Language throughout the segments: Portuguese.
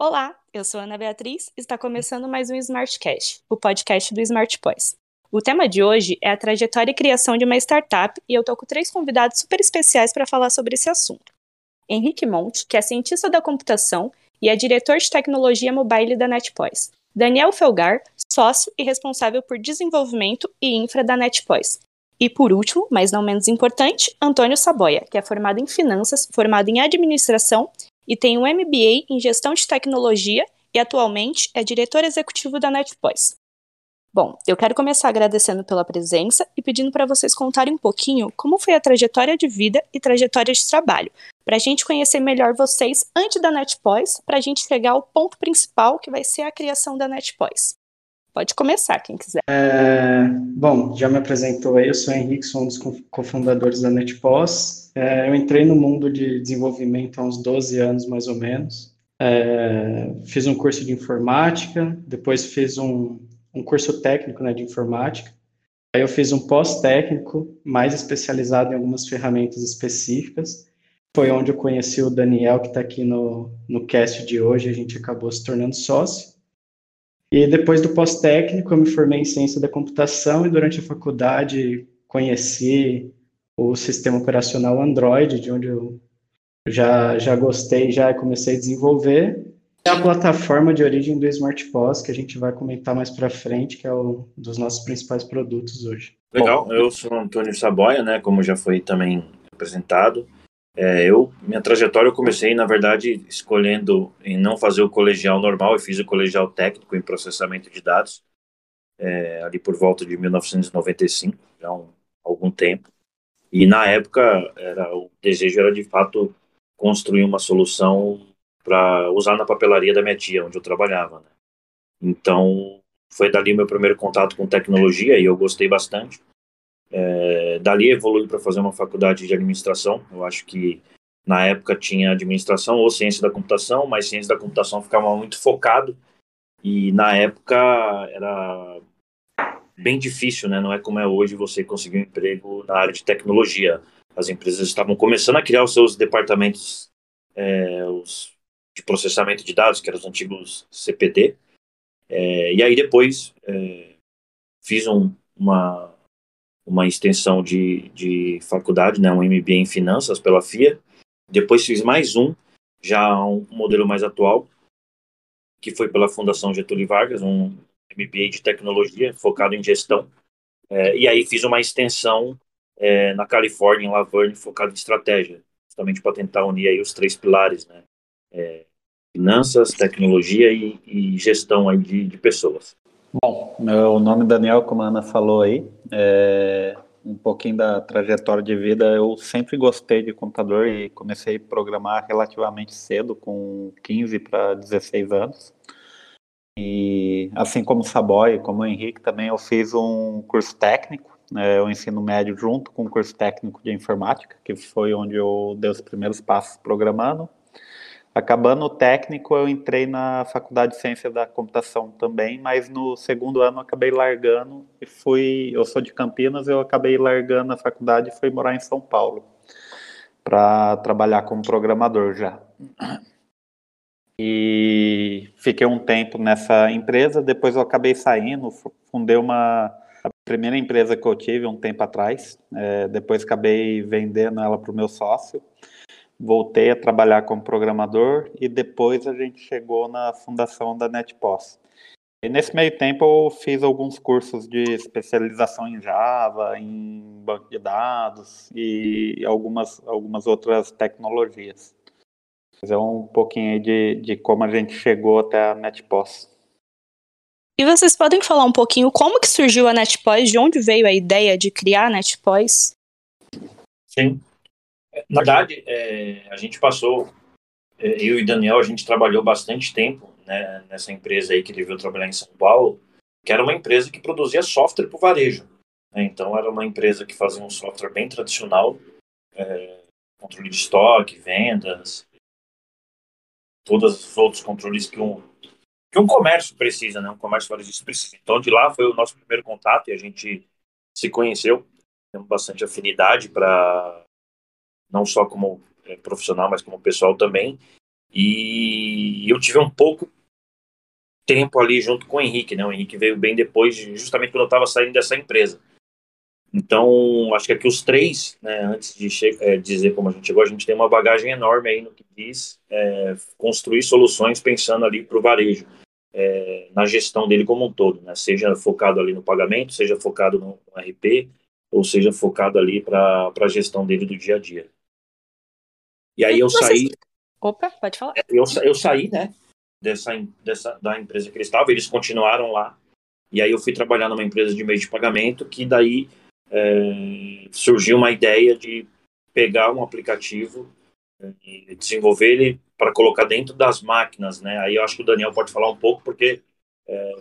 Olá, eu sou Ana Beatriz e está começando mais um Smartcast, o podcast do SmartPois. O tema de hoje é a trajetória e criação de uma startup e eu tô com três convidados super especiais para falar sobre esse assunto. Henrique Monte, que é cientista da computação e é diretor de tecnologia mobile da NetPois. Daniel Felgar, sócio e responsável por desenvolvimento e infra da NetPois. E por último, mas não menos importante, Antônio Saboia, que é formado em finanças, formado em administração e tem um MBA em gestão de tecnologia e atualmente é diretor executivo da NetPois. Bom, eu quero começar agradecendo pela presença e pedindo para vocês contarem um pouquinho como foi a trajetória de vida e trajetória de trabalho, para a gente conhecer melhor vocês antes da NetPois, para a gente chegar ao ponto principal que vai ser a criação da NetPois. Pode começar, quem quiser. É, bom, já me apresentou aí, eu sou o Henrique, sou um dos cofundadores da NetPois. É, eu entrei no mundo de desenvolvimento há uns 12 anos, mais ou menos. É, fiz um curso de informática, depois fiz um, um curso técnico né, de informática. Aí eu fiz um pós-técnico, mais especializado em algumas ferramentas específicas. Foi onde eu conheci o Daniel, que está aqui no, no cast de hoje, a gente acabou se tornando sócio. E depois do pós-técnico, eu me formei em ciência da computação e durante a faculdade conheci o sistema operacional Android, de onde eu já, já gostei, já comecei a desenvolver. É a plataforma de origem do SmartPOS, que a gente vai comentar mais para frente, que é um dos nossos principais produtos hoje. Legal, Bom, eu sou Antônio Saboia, né, como já foi também apresentado. É, eu, minha trajetória eu comecei, na verdade, escolhendo em não fazer o colegial normal, eu fiz o colegial técnico em processamento de dados, é, ali por volta de 1995, já há um, algum tempo. E na época, era, o desejo era de fato construir uma solução para usar na papelaria da minha tia, onde eu trabalhava. Né? Então, foi dali meu primeiro contato com tecnologia e eu gostei bastante. É, dali evolui para fazer uma faculdade de administração. Eu acho que na época tinha administração ou ciência da computação, mas ciência da computação ficava muito focado e na época era bem difícil, né? Não é como é hoje você conseguir um emprego na área de tecnologia. As empresas estavam começando a criar os seus departamentos é, os, de processamento de dados, que eram os antigos CPD. É, e aí depois é, fiz um, uma uma extensão de, de faculdade, né, um MBA em finanças pela FIA. Depois fiz mais um, já um modelo mais atual, que foi pela Fundação Getúlio Vargas, um MBA de tecnologia focado em gestão. É, e aí fiz uma extensão é, na Califórnia, em Laverne, focado em estratégia, justamente para tentar unir aí os três pilares, né? É, finanças, tecnologia e, e gestão aí de, de pessoas. Bom, meu nome é Daniel, como a Ana falou aí, é um pouquinho da trajetória de vida. Eu sempre gostei de computador e comecei a programar relativamente cedo, com 15 para 16 anos. E assim como o Saboy, como o Henrique, também eu fiz um curso técnico, né, o ensino médio junto com o curso técnico de informática, que foi onde eu dei os primeiros passos programando. Acabando o técnico, eu entrei na Faculdade de Ciência da Computação também, mas no segundo ano acabei largando e fui. Eu sou de Campinas, eu acabei largando a faculdade e fui morar em São Paulo para trabalhar como programador já. E fiquei um tempo nessa empresa, depois eu acabei saindo, fundei uma a primeira empresa que eu tive um tempo atrás, é, depois acabei vendendo ela para o meu sócio voltei a trabalhar como programador e depois a gente chegou na fundação da NetPOS. E nesse meio tempo eu fiz alguns cursos de especialização em Java, em banco de dados e algumas, algumas outras tecnologias. Fazer um pouquinho de, de como a gente chegou até a NetPOS. E vocês podem falar um pouquinho como que surgiu a NetPOS, de onde veio a ideia de criar a NetPOS? Sim. Na verdade, é, a gente passou, é, eu e Daniel, a gente trabalhou bastante tempo né, nessa empresa aí que ele veio trabalhar em São Paulo, que era uma empresa que produzia software para o varejo. Né, então, era uma empresa que fazia um software bem tradicional, é, controle de estoque, vendas, todos os outros controles que um, que um comércio precisa, né? Um comércio varejista precisa. Então, de lá foi o nosso primeiro contato e a gente se conheceu. Temos bastante afinidade para não só como é, profissional, mas como pessoal também. E eu tive um pouco tempo ali junto com o Henrique, né? O Henrique veio bem depois, justamente quando eu estava saindo dessa empresa. Então, acho que aqui os três, né, antes de é, dizer como a gente chegou, a gente tem uma bagagem enorme aí no que diz é, construir soluções pensando ali para o varejo, é, na gestão dele como um todo, né? seja focado ali no pagamento, seja focado no, no RP, ou seja focado ali para a gestão dele do dia a dia. E aí eu saí. Opa, pode falar. Eu, eu saí, né, dessa, dessa, da empresa que eles estavam, eles continuaram lá. E aí eu fui trabalhar numa empresa de meio de pagamento, que daí é, surgiu uma ideia de pegar um aplicativo é, e desenvolver ele para colocar dentro das máquinas, né? Aí eu acho que o Daniel pode falar um pouco, porque é,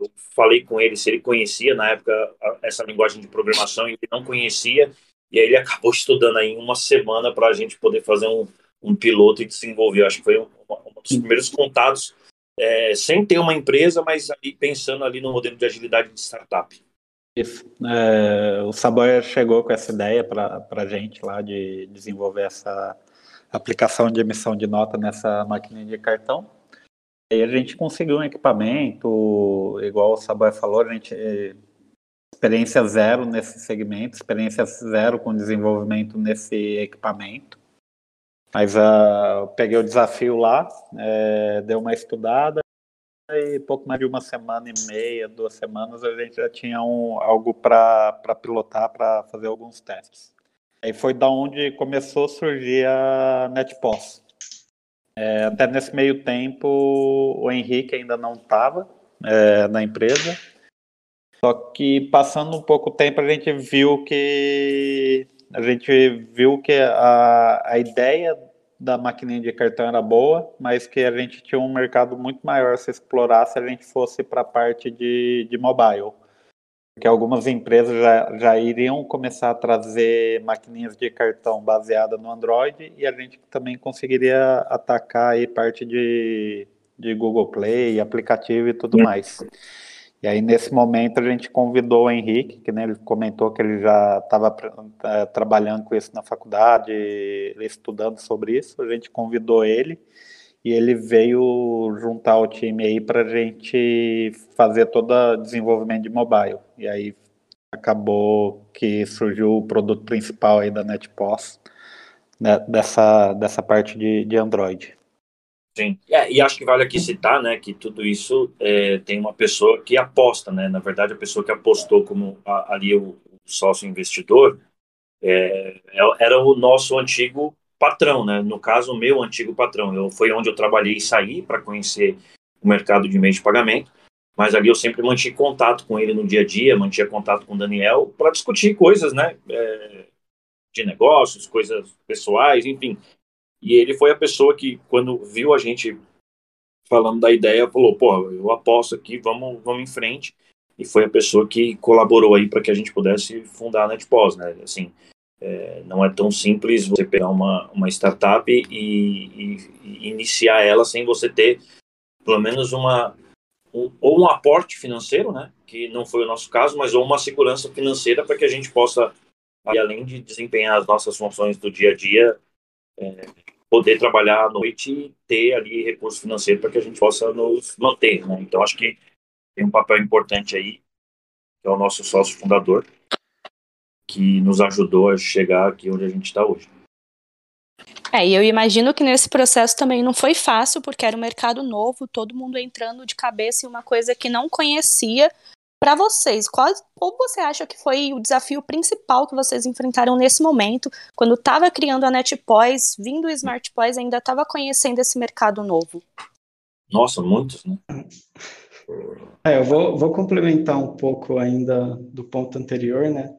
eu falei com ele se ele conhecia na época essa linguagem de programação e ele não conhecia, e aí ele acabou estudando aí uma semana para a gente poder fazer um, um piloto e desenvolver. Eu acho que foi um, um dos primeiros contatos, é, sem ter uma empresa, mas ali pensando ali no modelo de agilidade de startup. Isso. É, o Saboia chegou com essa ideia para a gente lá de desenvolver essa aplicação de emissão de nota nessa máquina de cartão. E a gente conseguiu um equipamento, igual o Saboia falou, a gente experiência zero nesse segmento, experiência zero com desenvolvimento nesse equipamento. Mas uh, eu peguei o desafio lá, é, deu uma estudada, e pouco mais de uma semana e meia, duas semanas, a gente já tinha um, algo para pilotar, para fazer alguns testes. Aí foi da onde começou a surgir a NetPOS. É, até nesse meio tempo, o Henrique ainda não estava é, na empresa, só que passando um pouco tempo a gente viu que a gente viu que a, a ideia da maquininha de cartão era boa, mas que a gente tinha um mercado muito maior a se explorar se a gente fosse para a parte de, de mobile. Porque algumas empresas já, já iriam começar a trazer maquininhas de cartão baseada no Android e a gente também conseguiria atacar aí parte de, de Google Play, aplicativo e tudo mais. E aí, nesse momento, a gente convidou o Henrique, que né, ele comentou que ele já estava é, trabalhando com isso na faculdade, estudando sobre isso. A gente convidou ele e ele veio juntar o time aí para a gente fazer todo o desenvolvimento de mobile. E aí acabou que surgiu o produto principal aí da NetPOS, né, dessa, dessa parte de, de Android. Sim, é, e acho que vale aqui citar, né, que tudo isso é, tem uma pessoa que aposta, né, na verdade a pessoa que apostou como a, ali o, sócio investidor é, é era o nosso antigo patrão, né, no caso o meu antigo patrão, eu, foi onde eu trabalhei e saí para conhecer o mercado de meio de pagamento, mas ali eu sempre mantive contato com ele no dia a dia, mantinha contato com o Daniel para discutir coisas, né, é, de negócios, coisas pessoais, enfim, e ele foi a pessoa que, quando viu a gente falando da ideia, falou: pô, eu aposto aqui, vamos, vamos em frente. E foi a pessoa que colaborou aí para que a gente pudesse fundar a NetPOS, né? Assim, é, não é tão simples você pegar uma, uma startup e, e, e, iniciar ela sem você ter pelo menos uma um, ou um aporte financeiro, né? Que não foi o nosso caso, mas ou uma segurança financeira para que a gente possa, além de desempenhar as nossas funções do dia a dia, é, poder trabalhar à noite e ter ali recurso financeiro para que a gente possa nos manter. Né? Então, acho que tem um papel importante aí, que é o nosso sócio fundador, que nos ajudou a chegar aqui onde a gente está hoje. É, e eu imagino que nesse processo também não foi fácil, porque era um mercado novo, todo mundo entrando de cabeça em uma coisa que não conhecia, para vocês, qual, qual você acha que foi o desafio principal que vocês enfrentaram nesse momento, quando estava criando a NetPois, vindo o SmartPois, ainda estava conhecendo esse mercado novo? Nossa, muitos, né? É, eu vou, vou complementar um pouco ainda do ponto anterior, né?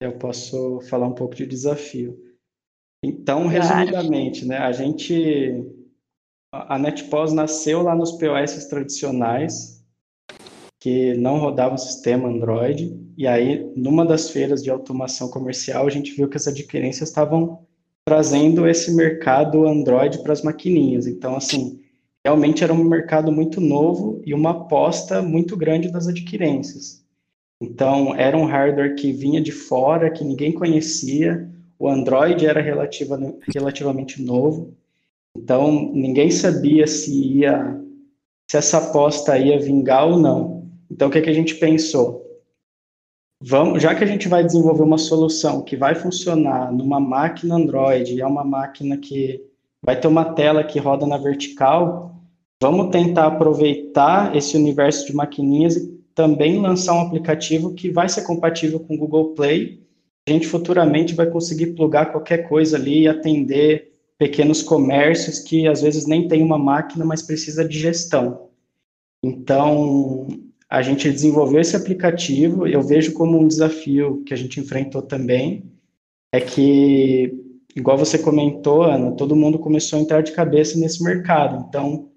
Eu posso falar um pouco de desafio. Então, resumidamente, né? A gente, a NetPOS nasceu lá nos POS tradicionais, que não rodava o sistema Android. E aí, numa das feiras de automação comercial, a gente viu que as adquirências estavam trazendo esse mercado Android para as maquininhas. Então, assim, realmente era um mercado muito novo e uma aposta muito grande das adquirências. Então, era um hardware que vinha de fora, que ninguém conhecia, o Android era relativa, relativamente novo. Então, ninguém sabia se ia se essa aposta ia vingar ou não. Então, o que, é que a gente pensou? Vamos, já que a gente vai desenvolver uma solução que vai funcionar numa máquina Android, é uma máquina que vai ter uma tela que roda na vertical, vamos tentar aproveitar esse universo de maquininhas e também lançar um aplicativo que vai ser compatível com o Google Play. A gente futuramente vai conseguir plugar qualquer coisa ali e atender pequenos comércios que às vezes nem tem uma máquina, mas precisa de gestão. Então, a gente desenvolveu esse aplicativo, eu vejo como um desafio que a gente enfrentou também, é que, igual você comentou, Ana, todo mundo começou a entrar de cabeça nesse mercado. Então,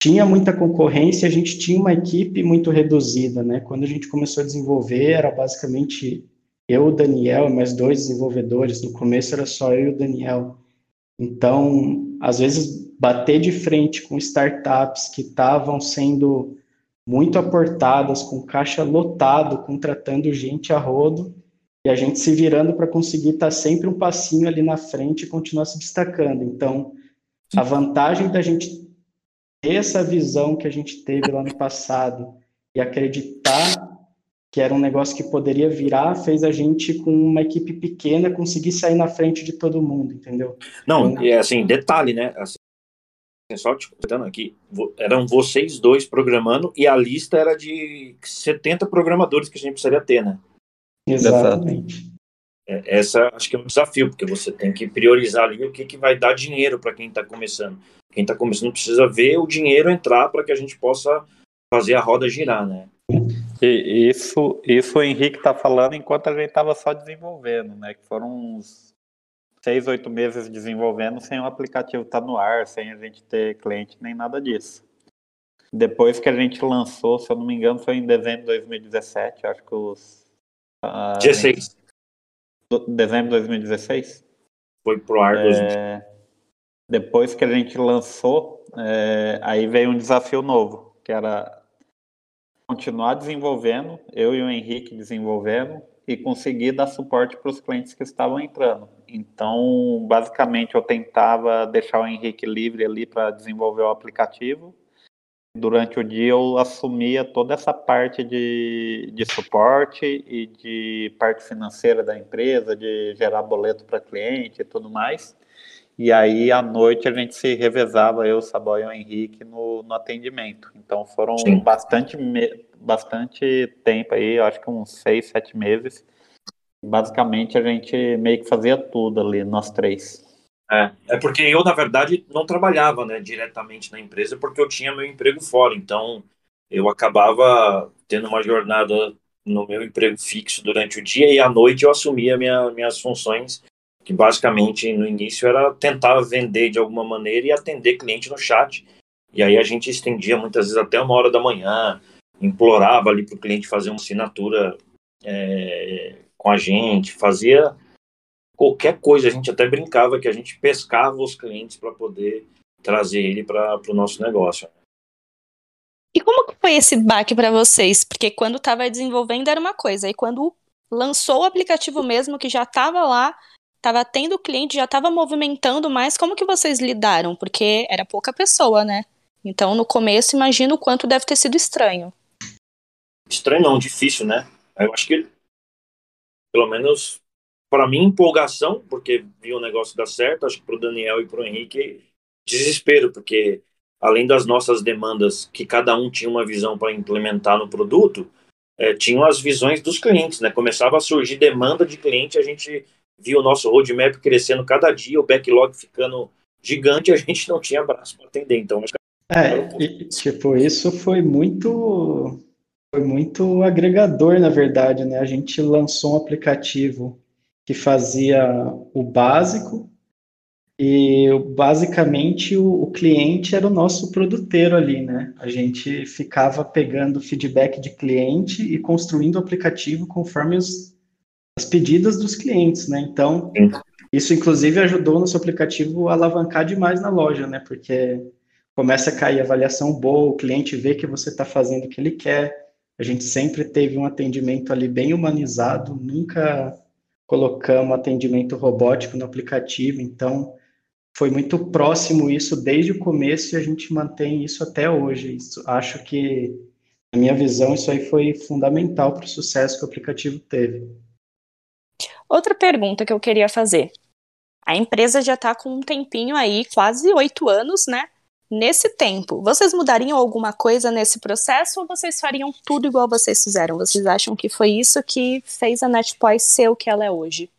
tinha muita concorrência, a gente tinha uma equipe muito reduzida, né? Quando a gente começou a desenvolver, era basicamente eu, o Daniel mais dois desenvolvedores. No começo era só eu e o Daniel. Então, às vezes, bater de frente com startups que estavam sendo muito aportadas, com caixa lotado, contratando gente a rodo, e a gente se virando para conseguir estar tá sempre um passinho ali na frente e continuar se destacando. Então, a vantagem da gente ter essa visão que a gente teve lá no passado e acreditar que era um negócio que poderia virar, fez a gente, com uma equipe pequena, conseguir sair na frente de todo mundo, entendeu? Não, então, é assim, detalhe, né? Assim, só te contando aqui, eram vocês dois programando e a lista era de 70 programadores que a gente precisaria ter, né? Exatamente. É, essa acho que é um desafio, porque você tem que priorizar ali o que, que vai dar dinheiro para quem está começando. Quem está começando precisa ver o dinheiro entrar para que a gente possa fazer a roda girar, né? E isso, isso o Henrique está falando enquanto a gente estava só desenvolvendo, né? Que foram uns seis, oito meses desenvolvendo sem o aplicativo estar tá no ar, sem a gente ter cliente nem nada disso. Depois que a gente lançou, se eu não me engano, foi em dezembro de 2017, acho que os. Uh, 16. Dezembro de 2016? Foi pro ar. É, depois que a gente lançou, é, aí veio um desafio novo, que era continuar desenvolvendo, eu e o Henrique desenvolvendo e conseguir dar suporte para os clientes que estavam entrando. Então, basicamente, eu tentava deixar o Henrique livre ali para desenvolver o aplicativo. Durante o dia, eu assumia toda essa parte de, de suporte e de parte financeira da empresa, de gerar boleto para cliente e tudo mais. E aí, à noite, a gente se revezava, eu, Saboy e o Henrique, no, no atendimento. Então, foram bastante, bastante tempo aí, acho que uns seis, sete meses. Basicamente, a gente meio que fazia tudo ali, nós três. É, é porque eu, na verdade, não trabalhava né, diretamente na empresa, porque eu tinha meu emprego fora. Então, eu acabava tendo uma jornada no meu emprego fixo durante o dia e à noite eu assumia minha, minhas funções que basicamente no início era tentar vender de alguma maneira e atender cliente no chat. E aí a gente estendia muitas vezes até uma hora da manhã, implorava ali para o cliente fazer uma assinatura é, com a gente, fazia qualquer coisa. A gente até brincava que a gente pescava os clientes para poder trazer ele para o nosso negócio. E como foi esse baque para vocês? Porque quando estava desenvolvendo era uma coisa, e quando lançou o aplicativo mesmo, que já estava lá, estava tendo cliente, já estava movimentando mais, como que vocês lidaram? Porque era pouca pessoa, né? Então, no começo, imagino o quanto deve ter sido estranho. Estranho não, difícil, né? Eu acho que, pelo menos, para mim, empolgação, porque vi o negócio dar certo, acho que para o Daniel e para o Henrique, desespero, porque além das nossas demandas, que cada um tinha uma visão para implementar no produto, é, tinham as visões dos clientes, né? Começava a surgir demanda de cliente, a gente viu o nosso roadmap crescendo cada dia, o backlog ficando gigante, a gente não tinha braço para atender. Então, é, e, tipo, isso foi muito foi muito agregador, na verdade, né? A gente lançou um aplicativo que fazia o básico e basicamente o, o, cliente era o nosso produteiro ali, né? A gente ficava pegando feedback de cliente e construindo o aplicativo conforme os, as pedidas dos clientes, né? Então, isso inclusive ajudou nosso aplicativo a alavancar demais na loja, né? Porque começa a cair avaliação boa, o cliente vê que você está fazendo o que ele quer. A gente sempre teve um atendimento ali bem humanizado, nunca colocamos atendimento robótico no aplicativo, então foi muito próximo isso desde o começo e a gente mantém isso até hoje. Isso, acho que, na minha visão, isso aí foi fundamental para o sucesso que o aplicativo teve. Outra pergunta que eu queria fazer. A empresa já está com um tempinho aí, quase oito anos, né? Nesse tempo, vocês mudariam alguma coisa nesse processo ou vocês fariam tudo igual vocês fizeram? Vocês acham que foi isso que fez a NetPoise ser o que ela é hoje?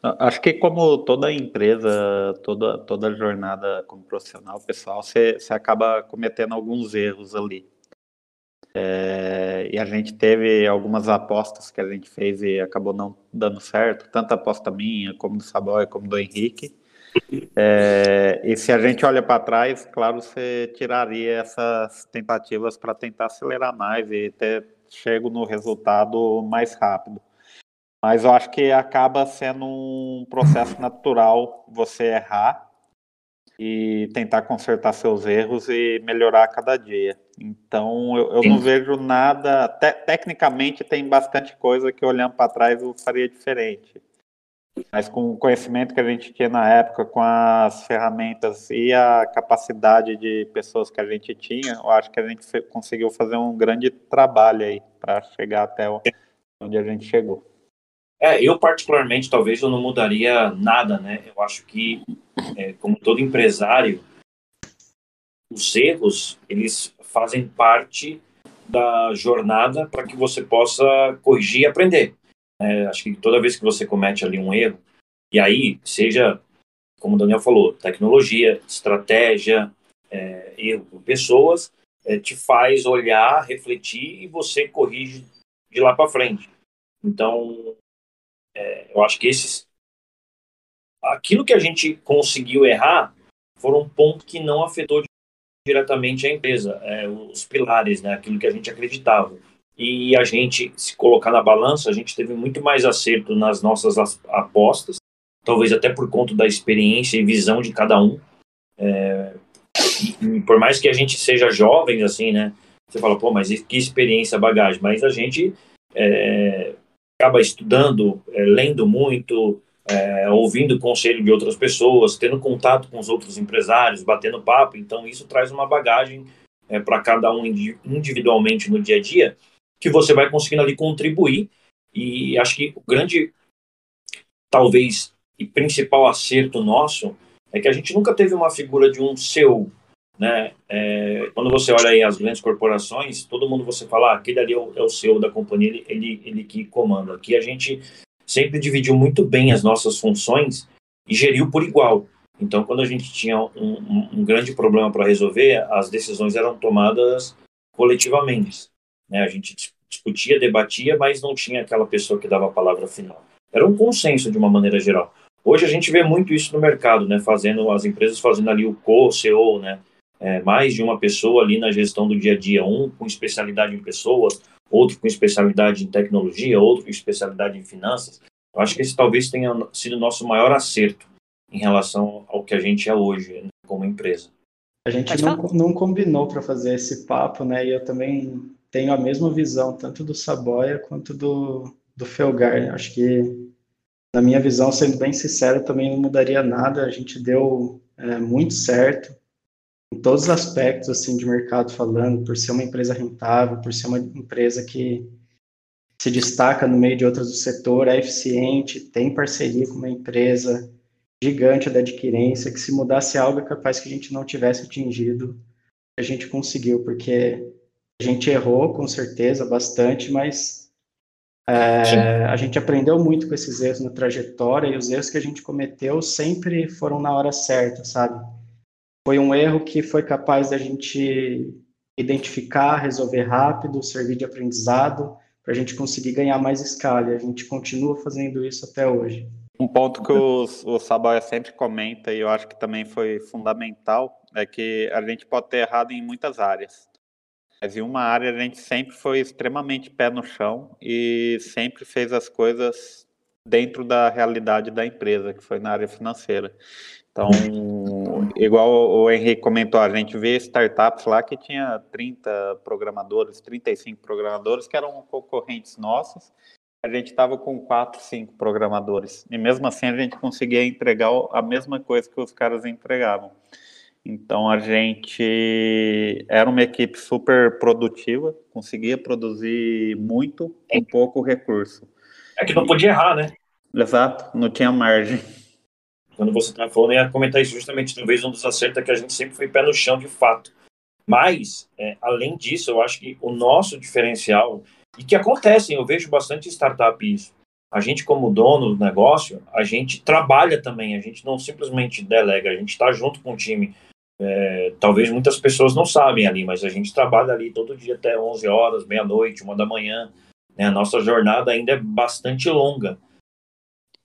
Acho que como toda empresa, toda, toda jornada como profissional, pessoal, você acaba cometendo alguns erros ali. É, e a gente teve algumas apostas que a gente fez e acabou não dando certo, tanto a aposta minha, como do Saboy, como do Henrique. É, e se a gente olha para trás, claro, você tiraria essas tentativas para tentar acelerar mais e ter chego no resultado mais rápido. Mas eu acho que acaba sendo um processo natural você errar e tentar consertar seus erros e melhorar a cada dia. Então, eu, eu não vejo nada. Te, tecnicamente, tem bastante coisa que olhando para trás eu faria diferente. Mas com o conhecimento que a gente tinha na época, com as ferramentas e a capacidade de pessoas que a gente tinha, eu acho que a gente conseguiu fazer um grande trabalho aí para chegar até onde a gente chegou. É, eu particularmente, talvez eu não mudaria nada, né? Eu acho que, é, como todo empresário, os erros, eles fazem parte da jornada para que você possa corrigir e aprender. É, acho que toda vez que você comete ali um erro, e aí, seja, como o Daniel falou, tecnologia, estratégia, é, erro por pessoas, é, te faz olhar, refletir e você corrige de lá para frente. Então, é, eu acho que esses. Aquilo que a gente conseguiu errar foram um ponto que não afetou diretamente a empresa, é, os pilares, né, aquilo que a gente acreditava. E a gente, se colocar na balança, a gente teve muito mais acerto nas nossas apostas, talvez até por conta da experiência e visão de cada um. É, e, por mais que a gente seja jovem, assim, né, você fala, pô, mas que experiência, bagagem, mas a gente é, acaba estudando, é, lendo muito, é, ouvindo conselho de outras pessoas, tendo contato com os outros empresários, batendo papo. Então, isso traz uma bagagem é, para cada um individualmente no dia a dia, que você vai conseguindo ali contribuir. E acho que o grande, talvez, e principal acerto nosso é que a gente nunca teve uma figura de um seu né? É, quando você olha aí as grandes corporações, todo mundo você fala, ah, aquele ali é o, é o CEO da companhia, ele, ele, ele que comanda. Aqui a gente sempre dividiu muito bem as nossas funções e geriu por igual. Então, quando a gente tinha um, um, um grande problema para resolver, as decisões eram tomadas coletivamente. Né? A gente discutia, debatia, mas não tinha aquela pessoa que dava a palavra final. Era um consenso de uma maneira geral. Hoje a gente vê muito isso no mercado, né? Fazendo as empresas fazendo ali o co-CEO, né? é, mais de uma pessoa ali na gestão do dia a dia, um com especialidade em pessoas, outro com especialidade em tecnologia, outro com especialidade em finanças. Eu acho que esse talvez tenha sido o nosso maior acerto em relação ao que a gente é hoje né, como empresa. A gente não, não combinou para fazer esse papo, né? E eu também tenho a mesma visão, tanto do Saboia quanto do, do Felgar. Acho que, na minha visão, sendo bem sincero, também não mudaria nada. A gente deu é, muito certo em todos os aspectos assim de mercado falando, por ser uma empresa rentável, por ser uma empresa que se destaca no meio de outras do setor, é eficiente, tem parceria com uma empresa gigante da adquirência, que se mudasse algo é capaz que a gente não tivesse atingido, a gente conseguiu, porque a gente errou com certeza bastante, mas é, a gente aprendeu muito com esses erros na trajetória e os erros que a gente cometeu sempre foram na hora certa, sabe? Foi um erro que foi capaz da gente identificar, resolver rápido, servir de aprendizado, para a gente conseguir ganhar mais escala. E a gente continua fazendo isso até hoje. Um ponto que o, o Sabaia sempre comenta, e eu acho que também foi fundamental, é que a gente pode ter errado em muitas áreas. Mas em uma área a gente sempre foi extremamente pé no chão e sempre fez as coisas dentro da realidade da empresa, que foi na área financeira. Então, igual o Henrique comentou, a gente vê startups lá que tinha 30 programadores, 35 programadores que eram concorrentes nossos a gente estava com quatro, cinco programadores. E mesmo assim a gente conseguia entregar a mesma coisa que os caras entregavam. Então a gente era uma equipe super produtiva, conseguia produzir muito com pouco recurso. É que não podia errar, né? Exato, não tinha margem. Quando você estava falando, eu ia comentar isso justamente, talvez um dos acertos é que a gente sempre foi pé no chão de fato. Mas, é, além disso, eu acho que o nosso diferencial, e que acontece, eu vejo bastante startup isso, a gente como dono do negócio, a gente trabalha também, a gente não simplesmente delega, a gente está junto com o time. É, talvez muitas pessoas não sabem ali, mas a gente trabalha ali todo dia até 11 horas, meia-noite, uma da manhã. Né? A nossa jornada ainda é bastante longa.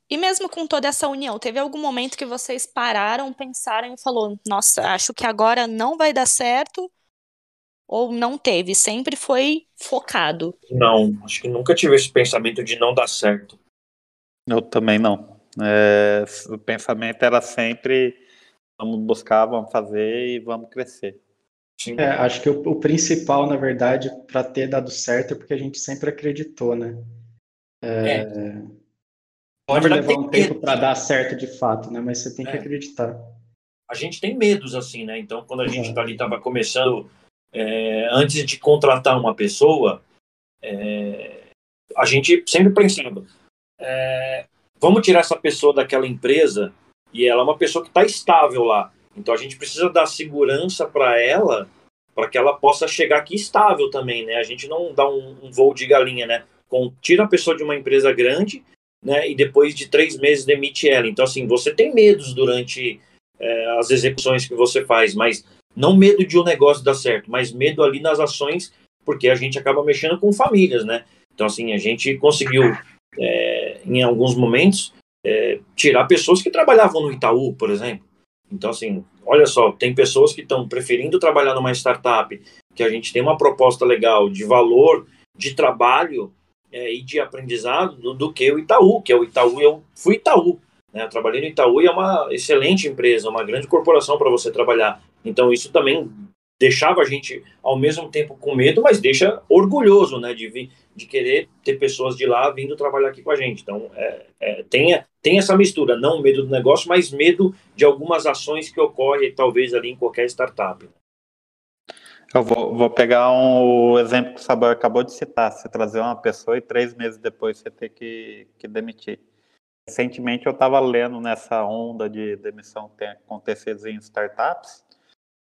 E mesmo com toda essa união, teve algum momento que vocês pararam, pensaram e falou: "Nossa, acho que agora não vai dar certo"? Ou não teve, sempre foi focado? Não, acho que nunca tive esse pensamento de não dar certo. Eu também não. É, o pensamento era sempre vamos buscar, vamos fazer e vamos crescer. É, acho que o, o, principal, na verdade, para ter dado certo é porque a gente sempre acreditou, né? É, é. Pode levar um tempo para dar certo de fato, né? Mas você tem que é. acreditar. A gente tem medos assim, né? Então, quando a gente tá ali estava começando, é, antes de contratar uma pessoa, é, a gente sempre pensava, é, vamos tirar essa pessoa daquela empresa e ela é uma pessoa que está estável lá. Então a gente precisa dar segurança para ela, para que ela possa chegar aqui estável também, né? A gente não dá um, um voo de galinha, né? Com, tira a pessoa de uma empresa grande né, e depois de três meses demite ela. Então, assim, você tem medos durante é, as execuções que você faz, mas não medo de um negócio dar certo, mas medo ali nas ações, porque a gente acaba mexendo com famílias, né? Então, assim, a gente conseguiu, é, em alguns momentos, tirar pessoas que trabalhavam no Itaú, por exemplo. Então, assim, olha só, tem pessoas que estão preferindo trabalhar numa startup, que a gente tem uma proposta legal de valor, de trabalho, é, e de aprendizado do, do, que o Itaú, que é o Itaú, eu fui Itaú, né? Eu trabalhei no Itaú e é uma excelente empresa, uma grande corporação para você trabalhar. Então isso também deixava a gente ao mesmo tempo com medo, mas deixa orgulhoso, né, de vir, de querer ter pessoas de lá vindo trabalhar aqui com a gente. Então é, é, tem, tem essa mistura, não medo do negócio, mas medo de algumas ações que ocorrem talvez ali em qualquer startup. Eu vou, vou pegar um, o exemplo que o Sabor acabou de citar. Você trazer uma pessoa e três meses depois você ter que, que demitir. Recentemente eu estava lendo nessa onda de demissão que tem acontecido em startups.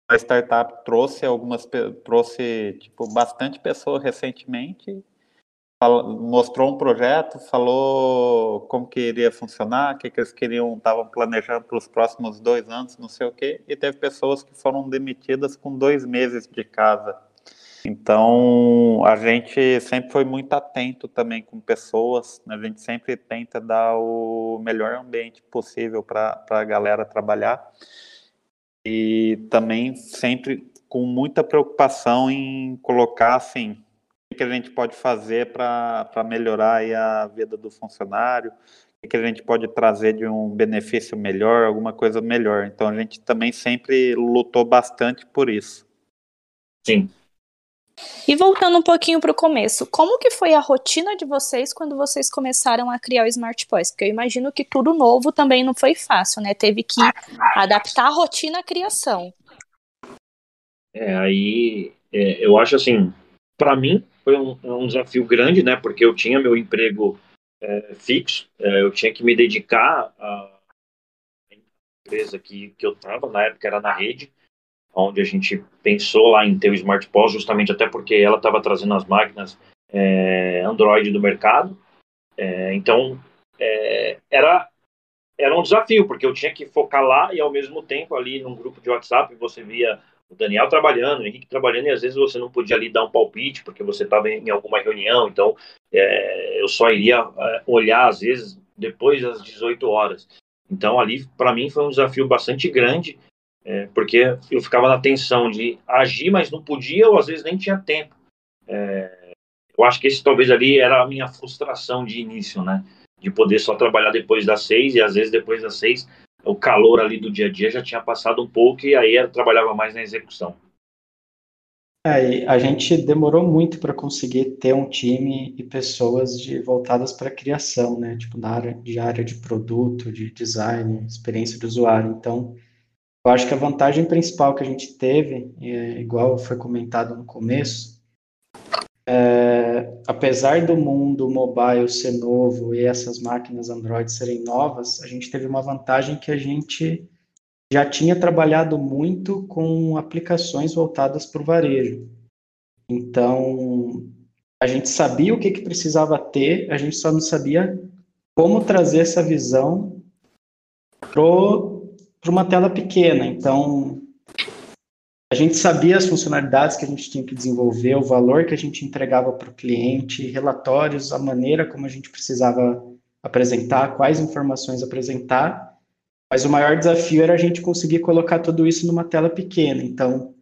A startup trouxe algumas, trouxe tipo bastante pessoas recentemente mostrou um projeto, falou como que iria funcionar, o que, que eles queriam, estavam planejando para os próximos dois anos, não sei o quê, e teve pessoas que foram demitidas com dois meses de casa. Então, a gente sempre foi muito atento também com pessoas, né? a gente sempre tenta dar o melhor ambiente possível para a galera trabalhar, e também sempre com muita preocupação em colocar, assim, que a gente pode fazer para melhorar a vida do funcionário, o que a gente pode trazer de um benefício melhor, alguma coisa melhor. Então a gente também sempre lutou bastante por isso. Sim. E voltando um pouquinho para o começo, como que foi a rotina de vocês quando vocês começaram a criar o Smart Poise? Porque eu imagino que tudo novo também não foi fácil, né? Teve que adaptar a rotina à criação. É, aí é, eu acho assim, para mim foi um, um, desafio grande, né? Porque eu tinha meu emprego é, fixo, é, eu tinha que me dedicar à empresa que, que eu estava, na época era na rede, onde a gente pensou lá em ter o Smart POS, justamente até porque ela estava trazendo as máquinas é, Android do mercado. É, então, é, era, era um desafio, porque eu tinha que focar lá e, ao mesmo tempo, ali num grupo de WhatsApp, você via o Daniel trabalhando, o Henrique trabalhando, e às vezes você não podia ali dar um palpite, porque você estava em, alguma reunião, então é, eu só iria é, olhar, às vezes, depois das 18 horas. Então, ali, para mim, foi um desafio bastante grande, é, porque eu ficava na tensão de agir, mas não podia, ou às vezes nem tinha tempo. É, eu acho que esse talvez ali era a minha frustração de início, né? De poder só trabalhar depois das seis, e às vezes depois das seis o calor ali do dia a dia já tinha passado um pouco e aí eu trabalhava mais na execução. É, a gente demorou muito para conseguir ter um time e pessoas de, voltadas para criação, né? Tipo, na área de área de produto, de design, experiência de usuário. Então, eu acho que a vantagem principal que a gente teve, é, igual foi comentado no começo, é, apesar do mundo mobile ser novo e essas máquinas Android serem novas, a gente teve uma vantagem que a gente já tinha trabalhado muito com aplicações voltadas para o varejo. Então, a gente sabia o que, que precisava ter, a gente só não sabia como trazer essa visão para uma tela pequena. Então, a gente sabia as funcionalidades que a gente tinha que desenvolver, o valor que a gente entregava para o cliente, relatórios, a maneira como a gente precisava apresentar, quais informações apresentar, mas o maior desafio era a gente conseguir colocar tudo isso numa tela pequena. Então,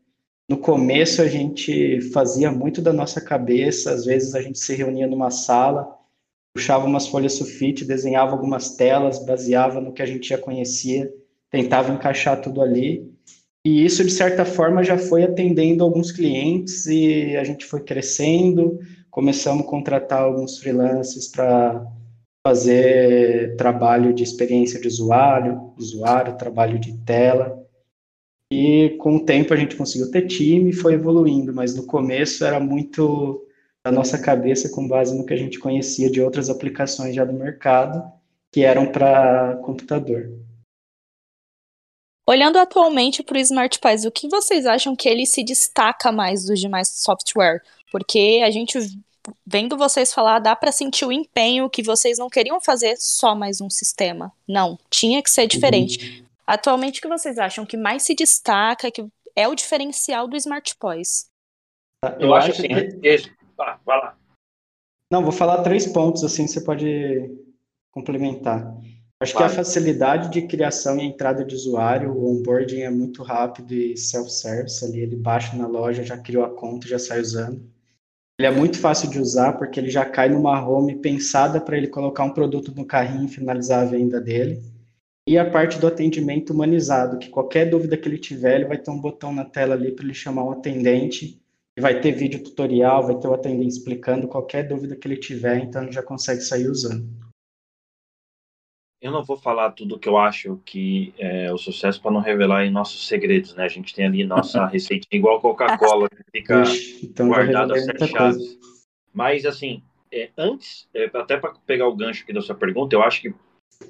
no começo a gente fazia muito da nossa cabeça, às vezes a gente se reunia numa sala, puxava umas folhas sulfite, desenhava algumas telas, baseava no que a gente já conhecia, tentava encaixar tudo ali. E isso, de certa forma, já foi atendendo alguns clientes e a gente foi crescendo, começamos a contratar alguns freelancers para fazer trabalho de experiência de usuário, usuário, trabalho de tela. E com o tempo a gente conseguiu ter time e foi evoluindo, mas no começo era muito da nossa cabeça com base no que a gente conhecia de outras aplicações já do mercado, que eram para computador. Olhando atualmente para o Smart Pies, o que vocês acham que ele se destaca mais dos demais software? Porque a gente vendo vocês falar, dá para sentir o empenho que vocês não queriam fazer só mais um sistema. Não, tinha que ser diferente. Uhum. Atualmente, o que vocês acham que mais se destaca, que é o diferencial do Smart? Eu, Eu acho assim, que... esse... vai lá. Não, vou falar três pontos, assim você pode complementar. Acho que a facilidade de criação e entrada de usuário, o onboarding é muito rápido e self-service ali, ele baixa na loja, já criou a conta, já sai usando. Ele é muito fácil de usar porque ele já cai numa home pensada para ele colocar um produto no carrinho e finalizar a venda dele. E a parte do atendimento humanizado, que qualquer dúvida que ele tiver, ele vai ter um botão na tela ali para ele chamar um atendente, e vai ter vídeo tutorial, vai ter o atendente explicando qualquer dúvida que ele tiver, então ele já consegue sair usando eu não vou falar tudo que eu acho que é o sucesso para não revelar aí nossos segredos, né? A gente tem ali nossa receita igual Coca-Cola, que fica então guardada sete chaves. Mas, assim, é, antes, é, até para pegar o gancho aqui da sua pergunta, eu acho que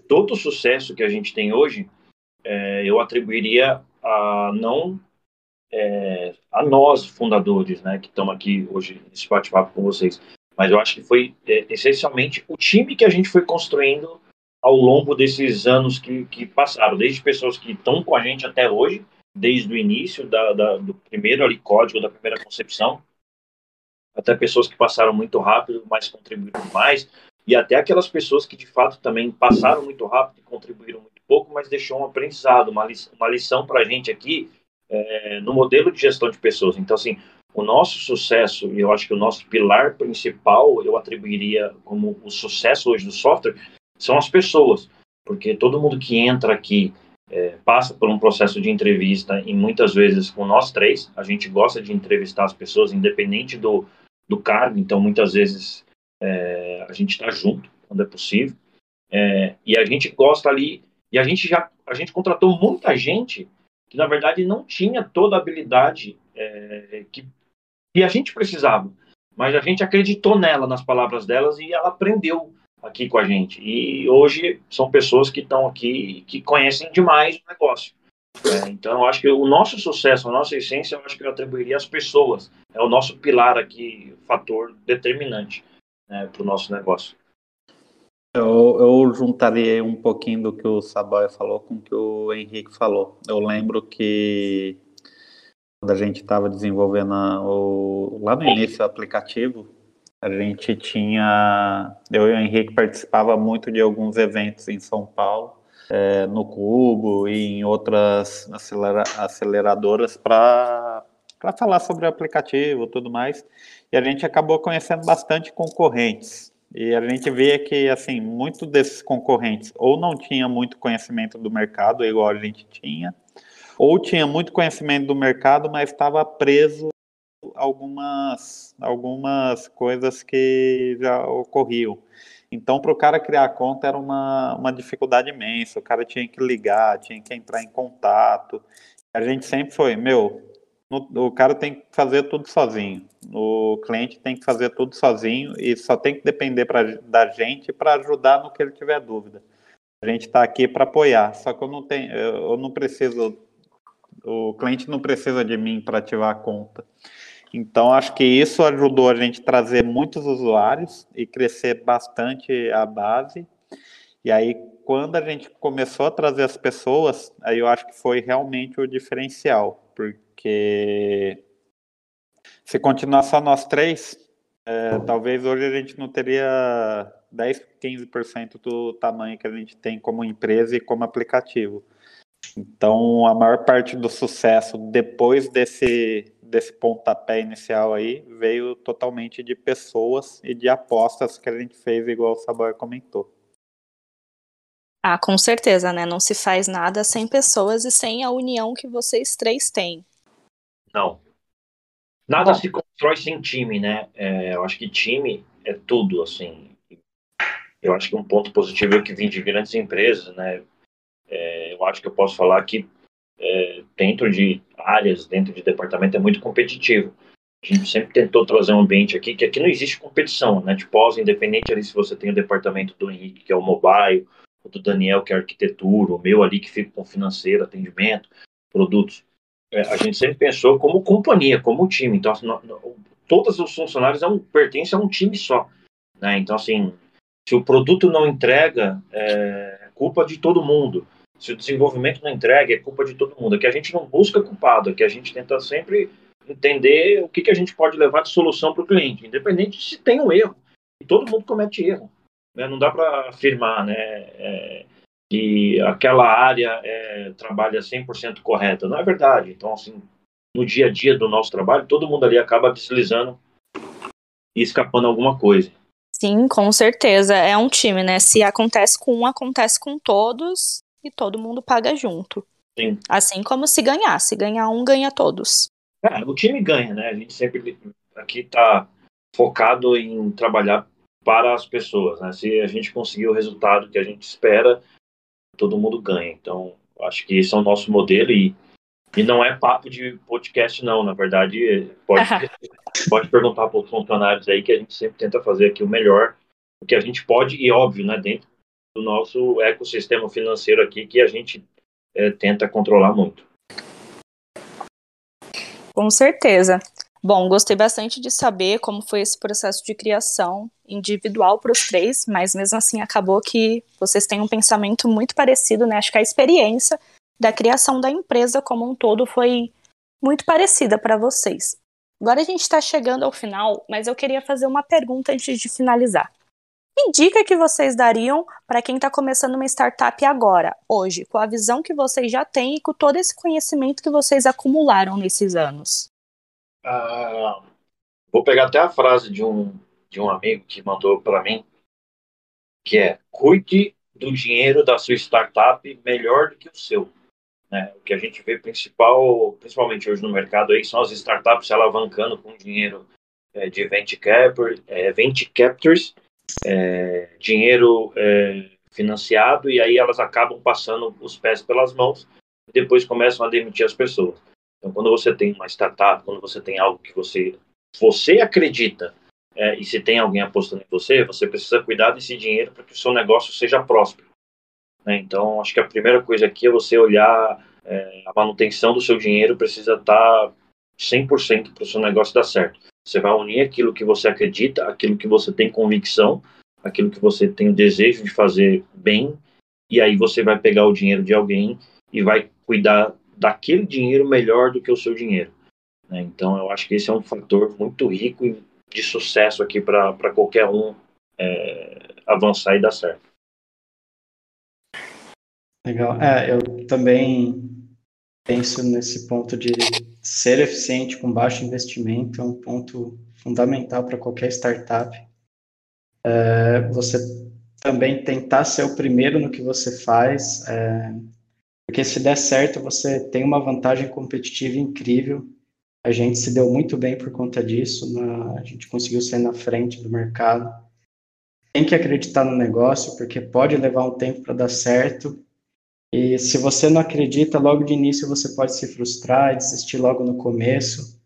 todo o sucesso que a gente tem hoje, é, eu atribuiria a não é, a nós, fundadores, né, que estamos aqui hoje nesse bate-papo com vocês, mas eu acho que foi é, essencialmente o time que a gente foi construindo ao longo desses anos que, que passaram, desde pessoas que estão com a gente até hoje, desde o início da, da, do primeiro ali, código, da primeira concepção, até pessoas que passaram muito rápido, mas contribuíram mais, e até aquelas pessoas que de fato também passaram muito rápido e contribuíram muito pouco, mas deixou um aprendizado, uma lição, uma lição para a gente aqui é, no modelo de gestão de pessoas. Então, assim, o nosso sucesso, e eu acho que o nosso pilar principal, eu atribuiria como o sucesso hoje do software, são as pessoas, porque todo mundo que entra aqui é, passa por um processo de entrevista e muitas vezes com nós três, a gente gosta de entrevistar as pessoas independente do, do cargo, então muitas vezes é, a gente está junto quando é possível. É, e a gente gosta ali e a gente já a gente contratou muita gente que na verdade não tinha toda a habilidade é, que, que a gente precisava, mas a gente acreditou nela, nas palavras delas e ela aprendeu aqui com a gente. E hoje são pessoas que estão aqui que conhecem demais o negócio. É, então, eu acho que o nosso sucesso, a nossa essência, eu acho que eu atribuiria às pessoas. É o nosso pilar aqui, fator determinante né, para o nosso negócio. Eu, eu juntaria um pouquinho do que o Saboia falou com o que o Henrique falou. Eu lembro que quando a gente estava desenvolvendo o, lá no início o aplicativo, a gente tinha. Eu e o Henrique participava muito de alguns eventos em São Paulo, é, no Cubo e em outras acelera, aceleradoras para falar sobre o aplicativo tudo mais. E a gente acabou conhecendo bastante concorrentes. E a gente vê que, assim, muitos desses concorrentes ou não tinha muito conhecimento do mercado, igual a gente tinha, ou tinha muito conhecimento do mercado, mas estava preso algumas, algumas coisas que já ocorriam. Então, para o cara criar a conta era uma, uma dificuldade imensa. O cara tinha que ligar, tinha que entrar em contato. A gente sempre foi, meu, o cara tem que fazer tudo sozinho. O cliente tem que fazer tudo sozinho e só tem que depender pra, da gente para ajudar no que ele tiver dúvida. A gente está aqui para apoiar. Só que eu não tenho, eu não preciso, o cliente não precisa de mim para ativar a conta. Então, acho que isso ajudou a gente a trazer muitos usuários e crescer bastante a base. E aí, quando a gente começou a trazer as pessoas, aí eu acho que foi realmente o diferencial, porque se continuar só nós três, é, talvez hoje a gente não teria 10, 15% do tamanho que a gente tem como empresa e como aplicativo. Então, a maior parte do sucesso depois desse desse pontapé inicial aí veio totalmente de pessoas e de apostas que a gente fez, igual o Sabor comentou. Ah, com certeza, né? Não se faz nada sem pessoas e sem a união que vocês três têm. Não. Nada Bom. se constrói sem time, né? É, eu acho que time é tudo, assim. Eu acho que um ponto positivo é que vim de grandes empresas, né? É, eu acho que eu posso falar que é, dentro de áreas, dentro de departamento, é muito competitivo. A gente sempre tentou trazer um ambiente aqui que aqui não existe competição, né? Tipo, independente ali se você tem o departamento do Henrique, que é o mobile, o do Daniel, que é arquitetura, o meu ali que fica com financeiro, atendimento, produtos. É, a gente sempre pensou como companhia, como time. Então, assim, todos os funcionários é um, pertencem a um time só. Né? Então, assim, se o produto não entrega, é culpa de todo mundo. Se o desenvolvimento não entrega, é culpa de todo mundo. É que a gente não busca culpado, é que a gente tenta sempre entender o que, que a gente pode levar de solução para o cliente, independente se tem um erro. E todo mundo comete erro. Né? Não dá para afirmar né, é, que aquela área é, trabalha 100% correta. Não é verdade. Então, assim, no dia a dia do nosso trabalho, todo mundo ali acaba deslizando e escapando alguma coisa. Sim, com certeza. É um time, né? Se acontece com um, acontece com todos e todo mundo paga junto. Sim. Assim como se ganhar. Se ganhar um, ganha todos. É, o time ganha, né? A gente sempre aqui está focado em trabalhar para as pessoas, né? Se a gente conseguir o resultado que a gente espera, todo mundo ganha. Então, acho que esse é o nosso modelo e, e não é papo de podcast, não. Na verdade, pode, pode perguntar para os funcionários aí que a gente sempre tenta fazer aqui o melhor, o que a gente pode, e óbvio, né? Dentro do nosso ecossistema financeiro aqui que a gente é, tenta controlar muito. Com certeza. Bom, gostei bastante de saber como foi esse processo de criação individual para os três, mas mesmo assim acabou que vocês têm um pensamento muito parecido, né? Acho que a experiência da criação da empresa como um todo foi muito parecida para vocês. Agora a gente está chegando ao final, mas eu queria fazer uma pergunta antes de finalizar. Que dica que vocês dariam para quem está começando uma startup agora, hoje, com a visão que vocês já têm e com todo esse conhecimento que vocês acumularam nesses anos? Ah, vou pegar até a frase de um, de um amigo que mandou para mim, que é: cuide do dinheiro da sua startup melhor do que o seu. Né? O que a gente vê principal, principalmente hoje no mercado aí, são as startups se alavancando com dinheiro é, de venture, capital, é, venture captors é, dinheiro é, financiado e aí elas acabam passando os pés pelas mãos e depois começam a demitir as pessoas. Então, quando você tem uma startup, quando você tem algo que você você acredita é, e se tem alguém apostando em você, você precisa cuidar desse dinheiro para que o seu negócio seja próspero. Né? Então, acho que a primeira coisa aqui é você olhar é, a manutenção do seu dinheiro precisa estar 100% para o seu negócio dar certo. Você vai unir aquilo que você acredita, aquilo que você tem convicção, aquilo que você tem o desejo de fazer bem, e aí você vai pegar o dinheiro de alguém e vai cuidar daquele dinheiro melhor do que o seu dinheiro. Né? Então, eu acho que esse é um fator muito rico de sucesso aqui para qualquer um é, avançar e dar certo. Legal. É, eu também penso nesse ponto de ser eficiente com baixo investimento é um ponto fundamental para qualquer startup. É, você também tentar ser o primeiro no que você faz, é, porque se der certo, você tem uma vantagem competitiva incrível A gente se deu muito bem por conta disso, na, a gente conseguiu sair na frente do mercado. Tem que acreditar no negócio, porque pode levar um tempo para dar certo. E se você não acredita, logo de início você pode se frustrar e desistir logo no começo.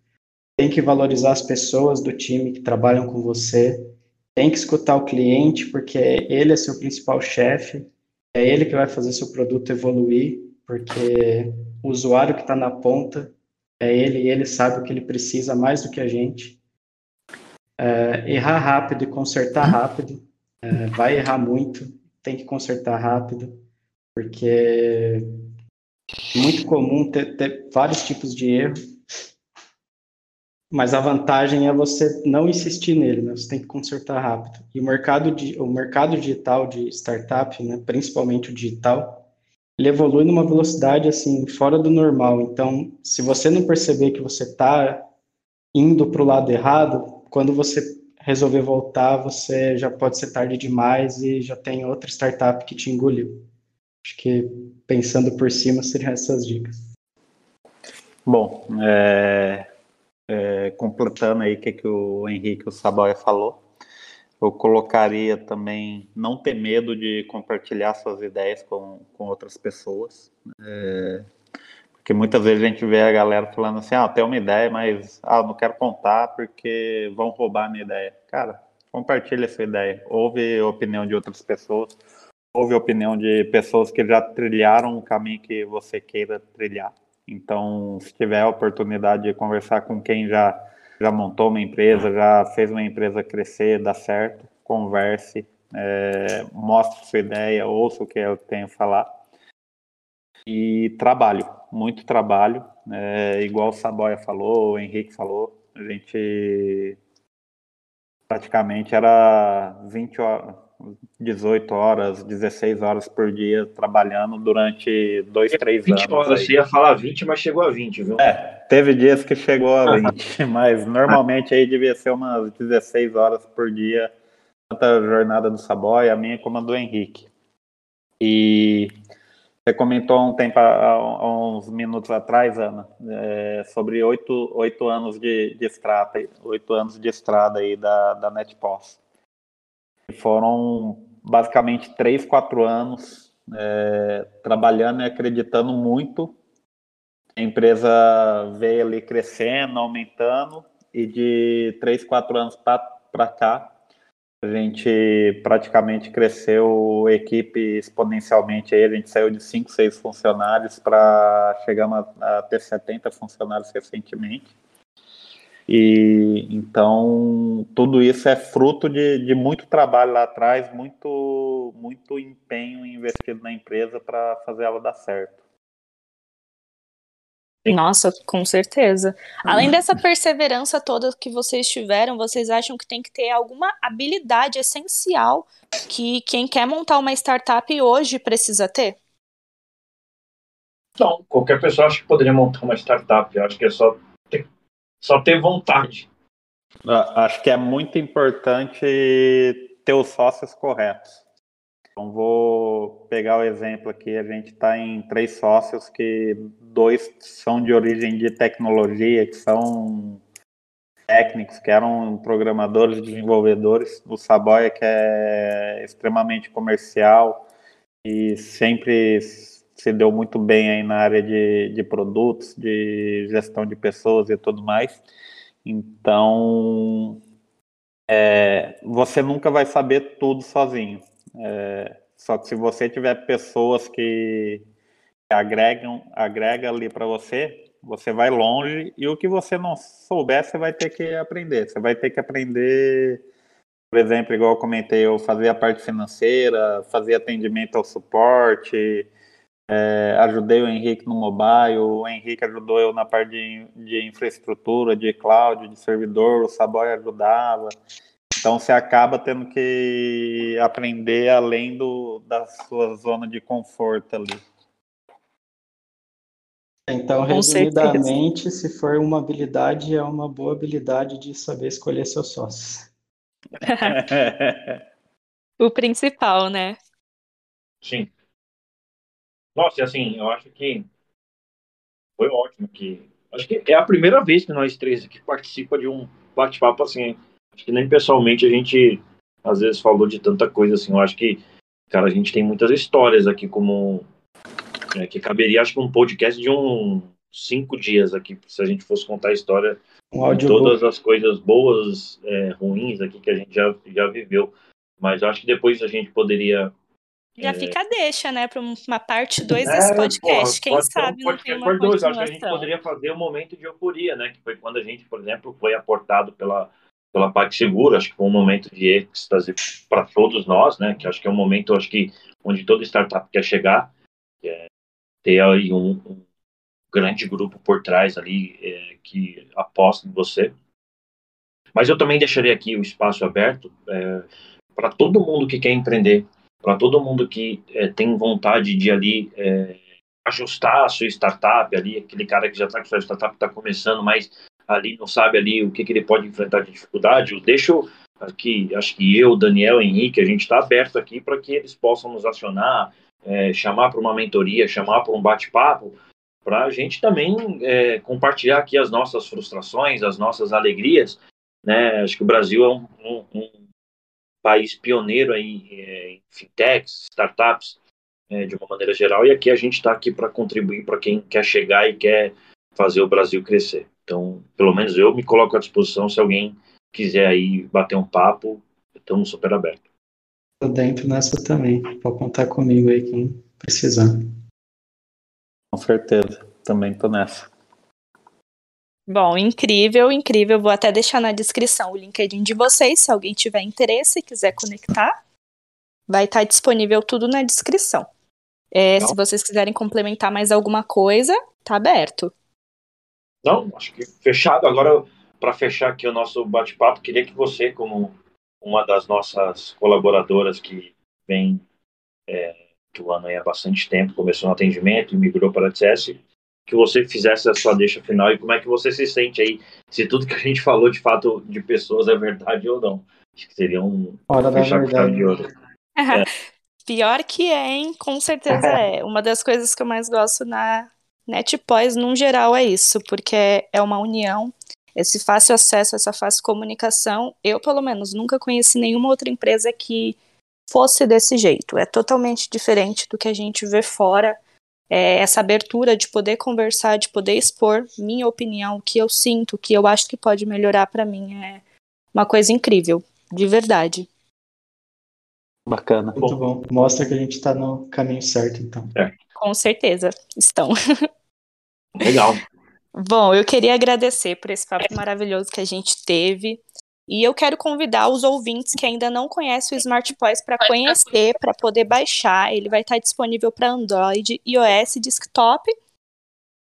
Tem que valorizar as pessoas do time que trabalham com você. Tem que escutar o cliente, porque ele é seu principal chefe. É ele que vai fazer seu produto evoluir, porque o usuário que está na ponta é ele e ele sabe o que ele precisa mais do que a gente. É, errar rápido e consertar rápido. É, vai errar muito, tem que consertar rápido, porque é muito comum ter, ter vários tipos de erro, mas a vantagem é você não insistir nele, né? Você tem que consertar rápido. E o mercado, de, o mercado digital de startup, né, principalmente o digital, ele evolui numa velocidade assim fora do normal. Então, se você não perceber que você está indo para o lado errado, quando você resolver voltar, você já pode ser tarde demais e já tem outra startup que te engoliu. Acho que pensando por cima seriam essas dicas. Bom, é, é, completando aí o que, que o Henrique o Saboia falou, eu colocaria também não ter medo de compartilhar suas ideias com, com outras pessoas. É, porque muitas vezes a gente vê a galera falando assim, ah, tem uma ideia, mas ah, não quero contar porque vão roubar a minha ideia. Cara, compartilha essa ideia. Ouve a opinião de outras pessoas. Ouve a opinião de pessoas que já trilharam o caminho que você queira trilhar. Então, se tiver a oportunidade de conversar com quem já já montou uma empresa, já fez uma empresa crescer, dar certo, converse, é, mostre sua ideia, ouça o que eu tenho a falar. E trabalho, muito trabalho, é, igual o Saboia falou, o Henrique falou, a gente praticamente era 20 horas, 18 horas, 16 horas por dia trabalhando durante dois, três 20 anos. 20 horas, aí. você ia falar 20, mas chegou a 20, viu? É, teve dias que chegou a 20, mas normalmente aí devia ser umas 16 horas por dia, tanto a jornada do Saboy, a minha como a do Henrique. E você comentou um tempo, há uns minutos atrás, Ana, é, sobre oito, oito anos de, de estrada, oito anos de estrada aí da, da NetPOS. Foram basicamente três, quatro anos é, trabalhando e acreditando muito. A empresa veio ali crescendo, aumentando, e de três, quatro anos para cá, a gente praticamente cresceu equipe exponencialmente. Aí a gente saiu de cinco, seis funcionários para chegar a, a ter 70 funcionários recentemente. E então tudo isso é fruto de, de muito trabalho lá atrás, muito, muito empenho investido na empresa para fazer ela dar certo. Nossa, com certeza. Além dessa perseverança toda que vocês tiveram, vocês acham que tem que ter alguma habilidade essencial que quem quer montar uma startup hoje precisa ter? Não, qualquer pessoa acha que poderia montar uma startup. Eu acho que é só só ter vontade. Acho que é muito importante ter os sócios corretos. Então, vou pegar o exemplo aqui. A gente está em três sócios que dois são de origem de tecnologia, que são técnicos, que eram programadores, desenvolvedores. O Saboia, que é extremamente comercial e sempre se deu muito bem aí na área de, de produtos, de gestão de pessoas e tudo mais. Então, é, você nunca vai saber tudo sozinho. É, só que se você tiver pessoas que, agregam, agrega ali para você, você vai longe e o que você não souber, você vai ter que aprender. Você vai ter que aprender, por exemplo, igual eu comentei, eu fazia a parte financeira, fazia atendimento ao suporte, é, ajudei o Henrique no mobile, o Henrique ajudou eu na parte de, de infraestrutura, de cloud, de servidor, o Saboy ajudava. Então você acaba tendo que aprender além do, da sua zona de conforto ali. Então, resumidamente, se for uma habilidade, é uma boa habilidade de saber escolher seus sócios. o principal, né? Sim. Nossa, e assim, eu acho que foi ótimo que acho que é a primeira vez que nós três aqui participa de um bate-papo assim. Acho que nem pessoalmente a gente às vezes falou de tanta coisa assim. Eu acho que, cara, a gente tem muitas histórias aqui como é, que caberia, acho que um podcast de um cinco dias aqui, se a gente fosse contar a história um de todas as coisas boas, é, ruins aqui que a gente já, já viveu. Mas eu acho que depois a gente poderia já é... fica a deixa, né, para uma parte 2 é, desse podcast. Quem sabe um não tem uma dois. Acho que a gente poderia fazer um momento de euforia, né, que foi quando a gente, por exemplo, foi aportado pela pela PagSeguro, acho que foi um momento de êxtase para todos nós, né, que acho que é um momento, acho que onde toda startup quer chegar, que é ter aí um, um grande grupo por trás ali é, que aposta em você. Mas eu também deixaria aqui o espaço aberto é, para todo mundo que quer empreender, para todo mundo que é, tem vontade de ali é, ajustar a sua startup ali, aquele cara que já está com sua startup está começando, mas ali não sabe ali o que, que ele pode enfrentar de dificuldade, eu deixo aqui, acho que eu, Daniel, Henrique, a gente está aberto aqui para que eles possam nos acionar, é, chamar para uma mentoria, chamar para um bate-papo, para a gente também é, compartilhar aqui as nossas frustrações, as nossas alegrias, né? Acho que o Brasil é um, um, país pioneiro em, é, em fintechs, startups, é, de uma maneira geral, e aqui a gente está aqui para contribuir para quem quer chegar e quer fazer o Brasil crescer. Então, pelo menos eu me coloco à disposição se alguém quiser aí bater um papo, estamos super abertos. Estou dentro nessa também, pode contar comigo aí quem precisar. Com certeza, também estou nessa. Bom, incrível, incrível. Vou até deixar na descrição o LinkedIn de vocês, se alguém tiver interesse e quiser conectar. Vai estar disponível tudo na descrição. É, se vocês quiserem complementar mais alguma coisa, tá aberto. Não, acho que fechado. Agora, para fechar aqui o nosso bate-papo, queria que você, como uma das nossas colaboradoras que vem é, atuando aí há bastante tempo, começou no atendimento e migrou para a DCS, que você fizesse a sua deixa final e como é que você se sente aí, se tudo que a gente falou de fato de pessoas é verdade ou não. Acho que seria um Hora da verdade. de ouro. É. Pior que é, hein? Com certeza é. Uma das coisas que eu mais gosto na NetPois, num geral, é isso, porque é uma união, esse fácil acesso, essa fácil comunicação. Eu, pelo menos, nunca conheci nenhuma outra empresa que fosse desse jeito. É totalmente diferente do que a gente vê fora é, essa abertura de poder conversar, de poder expor minha opinião, o que eu sinto, o que eu acho que pode melhorar para mim é uma coisa incrível, de verdade. Bacana. Muito bom. Mostra que a gente está no caminho certo, então. É. Com certeza, estão. Legal. Bom, eu queria agradecer por esse papo maravilhoso que a gente teve. E eu quero convidar os ouvintes que ainda não conhecem o Smart Poise para conhecer, para poder baixar. Ele vai estar disponível para Android, iOS, desktop.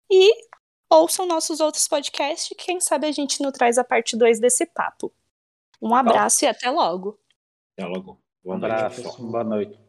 E ouçam nossos outros podcasts. Quem sabe a gente não traz a parte 2 desse papo. Um abraço e até logo. Até logo. Boa um abraço. Boa noite.